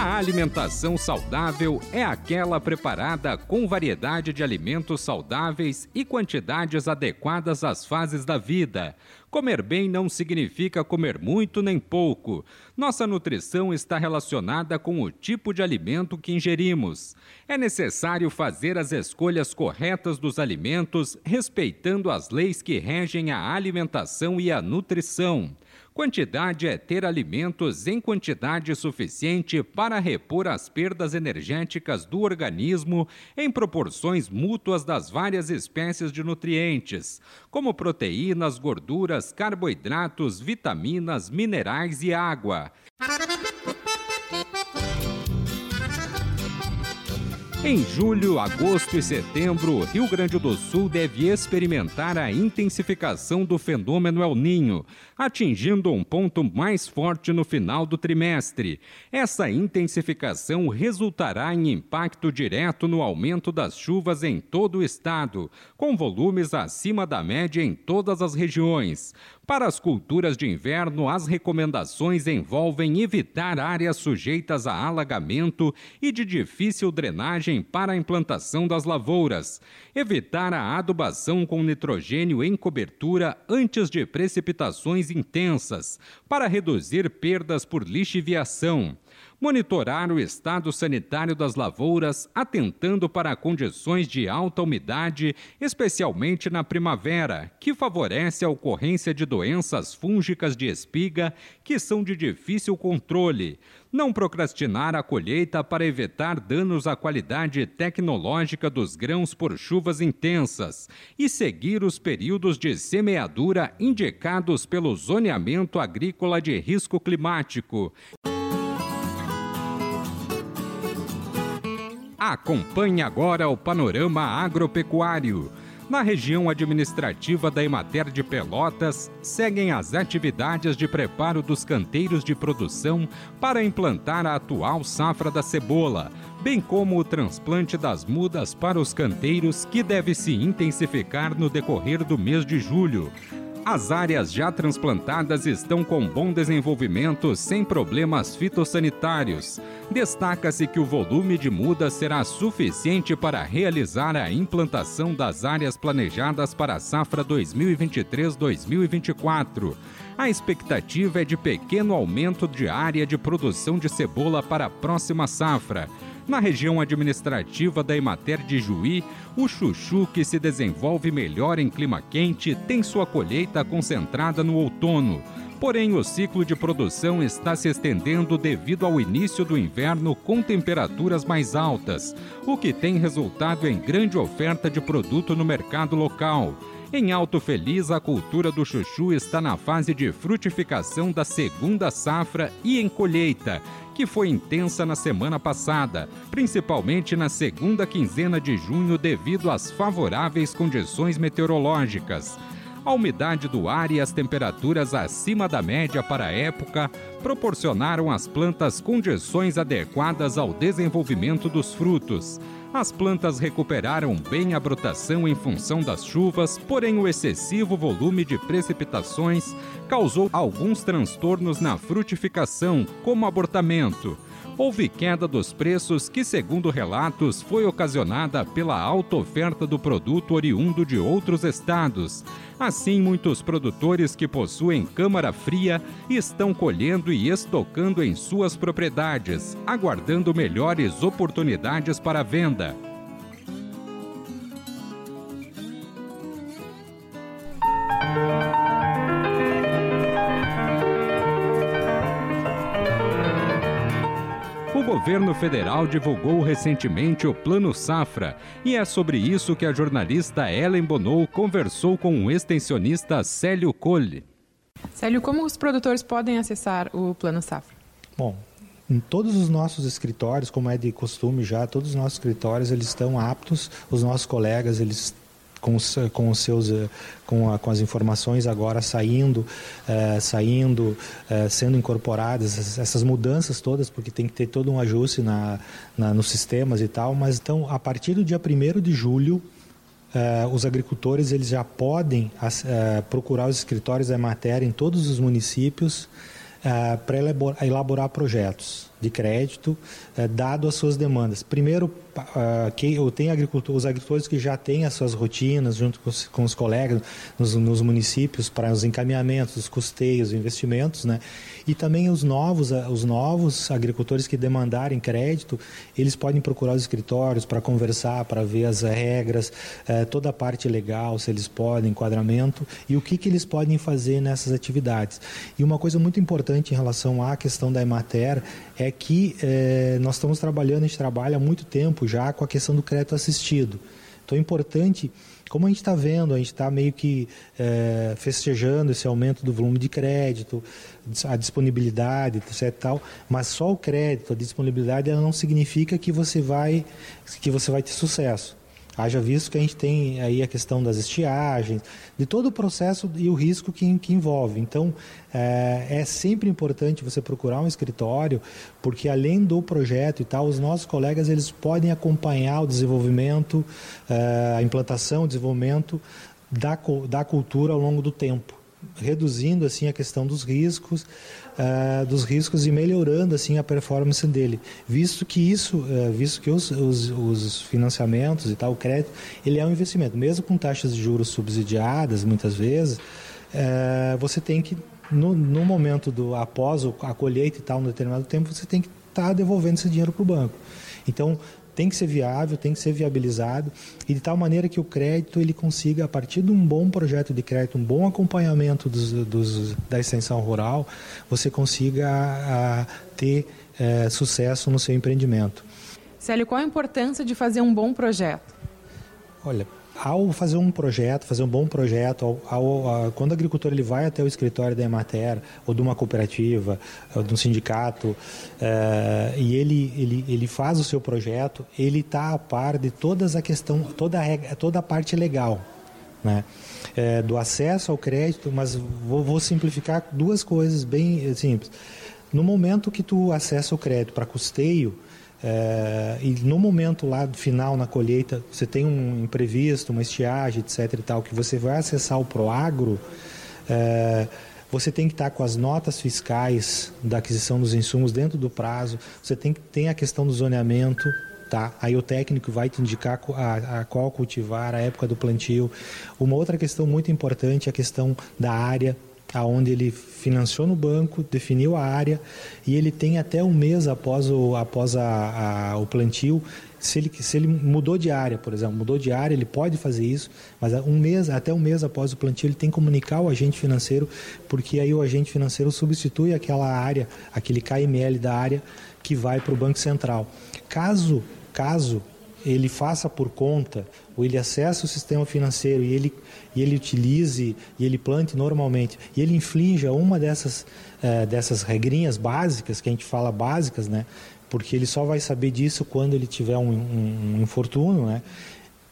A alimentação saudável é aquela preparada com variedade de alimentos saudáveis e quantidades adequadas às fases da vida. Comer bem não significa comer muito nem pouco. Nossa nutrição está relacionada com o tipo de alimento que ingerimos. É necessário fazer as escolhas corretas dos alimentos, respeitando as leis que regem a alimentação e a nutrição. Quantidade é ter alimentos em quantidade suficiente para repor as perdas energéticas do organismo em proporções mútuas das várias espécies de nutrientes, como proteínas, gorduras, carboidratos, vitaminas, minerais e água. Em julho, agosto e setembro, Rio Grande do Sul deve experimentar a intensificação do fenômeno El Ninho, atingindo um ponto mais forte no final do trimestre. Essa intensificação resultará em impacto direto no aumento das chuvas em todo o estado, com volumes acima da média em todas as regiões. Para as culturas de inverno, as recomendações envolvem evitar áreas sujeitas a alagamento e de difícil drenagem para a implantação das lavouras, evitar a adubação com nitrogênio em cobertura antes de precipitações intensas, para reduzir perdas por lixiviação monitorar o estado sanitário das lavouras, atentando para condições de alta umidade, especialmente na primavera, que favorece a ocorrência de doenças fúngicas de espiga que são de difícil controle. Não procrastinar a colheita para evitar danos à qualidade tecnológica dos grãos por chuvas intensas e seguir os períodos de semeadura indicados pelo zoneamento agrícola de risco climático. Acompanhe agora o panorama agropecuário. Na região administrativa da Emater de Pelotas, seguem as atividades de preparo dos canteiros de produção para implantar a atual safra da cebola, bem como o transplante das mudas para os canteiros, que deve se intensificar no decorrer do mês de julho. As áreas já transplantadas estão com bom desenvolvimento sem problemas fitossanitários. Destaca-se que o volume de muda será suficiente para realizar a implantação das áreas planejadas para a safra 2023-2024. A expectativa é de pequeno aumento de área de produção de cebola para a próxima safra. Na região administrativa da Emater de Juí, o chuchu, que se desenvolve melhor em clima quente, tem sua colheita concentrada no outono. Porém, o ciclo de produção está se estendendo devido ao início do inverno com temperaturas mais altas, o que tem resultado em grande oferta de produto no mercado local. Em Alto Feliz, a cultura do chuchu está na fase de frutificação da segunda safra e em colheita, que foi intensa na semana passada, principalmente na segunda quinzena de junho devido às favoráveis condições meteorológicas. A umidade do ar e as temperaturas acima da média para a época proporcionaram às plantas condições adequadas ao desenvolvimento dos frutos. As plantas recuperaram bem a brotação em função das chuvas, porém o excessivo volume de precipitações causou alguns transtornos na frutificação, como abortamento houve queda dos preços que, segundo relatos, foi ocasionada pela alta oferta do produto oriundo de outros estados. Assim, muitos produtores que possuem câmara fria estão colhendo e estocando em suas propriedades, aguardando melhores oportunidades para venda. O governo federal divulgou recentemente o Plano Safra e é sobre isso que a jornalista Ellen Bonou conversou com o extensionista Célio Colle. Célio, como os produtores podem acessar o Plano Safra? Bom, em todos os nossos escritórios, como é de costume já, todos os nossos escritórios eles estão aptos, os nossos colegas eles com com seus com, a, com as informações agora saindo saindo sendo incorporadas essas mudanças todas porque tem que ter todo um ajuste na, na nos sistemas e tal mas então a partir do dia 1 de julho Uh, os agricultores eles já podem procurar os escritórios da matéria em todos os municípios para elaborar, elaborar, projetos de crédito, dado as suas demandas. Primeiro, uh, que eu tenho agricultor, os agricultores que já têm as suas rotinas junto com os, com os colegas nos, nos, municípios para os encaminhamentos, os custeios, investimentos, né? E também os novos, ah, os novos agricultores que demandarem crédito, eles podem procurar os escritórios para conversar, para ver as regras, uh, toda a parte legal, se eles podem, enquadramento e o que, que eles podem fazer nessas atividades. E uma coisa muito importante em relação à questão da Emater é que eh, nós estamos trabalhando, a gente trabalha há muito tempo já com a questão do crédito assistido. Então é importante, como a gente está vendo, a gente está meio que é, festejando esse aumento do volume de crédito, a disponibilidade, etc. Tal, mas só o crédito, a disponibilidade, ela não significa que você vai que você vai ter sucesso. Haja visto que a gente tem aí a questão das estiagens, de todo o processo e o risco que, que envolve. Então, é, é, sempre importante você procurar um escritório, porque além do projeto e tal, os nossos colegas eles podem acompanhar o desenvolvimento, é, a implantação, o desenvolvimento da, da cultura ao longo do tempo reduzindo assim a questão dos riscos, uh, dos riscos e melhorando assim a performance dele, visto que isso, uh, visto que os, os, os, financiamentos e tal, o crédito, ele é um investimento, mesmo com taxas de juros subsidiadas muitas vezes, uh, você tem que no, no, momento do após a colheita e tal, no determinado tempo, você tem que estar tá devolvendo esse dinheiro para o banco. Então, tem que ser viável, tem que ser viabilizado e de tal maneira que o crédito ele consiga, a partir de um bom projeto de crédito, um bom acompanhamento dos, dos da extensão rural, você consiga a, ter é, sucesso no seu empreendimento. Célio, qual a importância de fazer um bom projeto? Olha, ao fazer um projeto, fazer um bom projeto, ao, ao, quando o agricultor ele vai até o escritório da Emater ou de uma cooperativa, ou de um sindicato, é, e ele, ele, ele faz o seu projeto, ele está a par de todas a questão, toda a, toda a parte legal, né? É, do acesso ao crédito, mas vou, vou simplificar duas coisas bem simples. No momento que tu acessa o crédito para custeio, é, e no momento lá final na colheita, você tem um imprevisto, uma estiagem, etc. e tal, que você vai acessar o Proagro, é, você tem que estar com as notas fiscais da aquisição dos insumos dentro do prazo, você tem que ter a questão do zoneamento, tá? Aí o técnico vai te indicar a, a, qual cultivar, a época do plantio. Uma outra questão muito importante é a questão da área aonde ele financiou no banco, definiu a área e ele tem até um mês após o, após a, a, o plantio. Se ele, se ele mudou de área, por exemplo, mudou de área, ele pode fazer isso, mas um mês, até um mês após o plantio, ele tem que comunicar o agente financeiro, porque aí o agente financeiro substitui aquela área, aquele KML da área que vai para o Banco Central. Caso, caso ele faça por conta, ou ele acesse o sistema financeiro e ele, e ele utilize e ele plante normalmente, e ele inflinja uma dessas, eh, dessas regrinhas básicas, que a gente fala básicas, né? porque ele só vai saber disso quando ele tiver um, um, um infortúnio, né?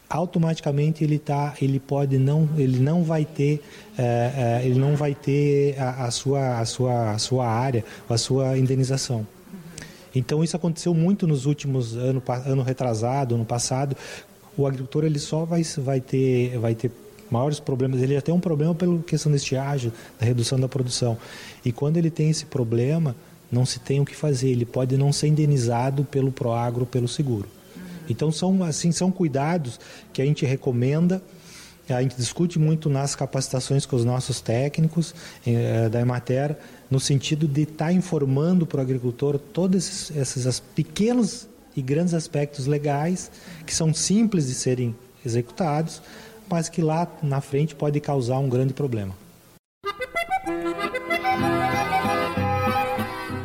automaticamente ele tá ele pode não ele não vai ter eh, eh, ele não vai ter a, a, sua a sua a sua área a sua indenização então isso aconteceu muito nos últimos anos, ano retrasado, ano passado. O agricultor ele só vai, vai ter vai ter maiores problemas. Ele já tem um problema pela questão da estiagem, da redução da produção. E quando ele tem esse problema, não se tem o que fazer. Ele pode não ser indenizado pelo Proagro, pelo seguro. Então são assim são cuidados que a gente recomenda a gente discute muito nas capacitações com os nossos técnicos eh, da Emater no sentido de estar tá informando para o agricultor todos esses, esses pequenos e grandes aspectos legais que são simples de serem executados, mas que lá na frente pode causar um grande problema.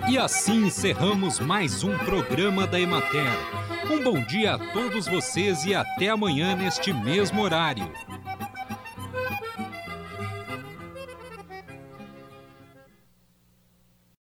E assim encerramos mais um programa da Emater. Um bom dia a todos vocês e até amanhã neste mesmo horário.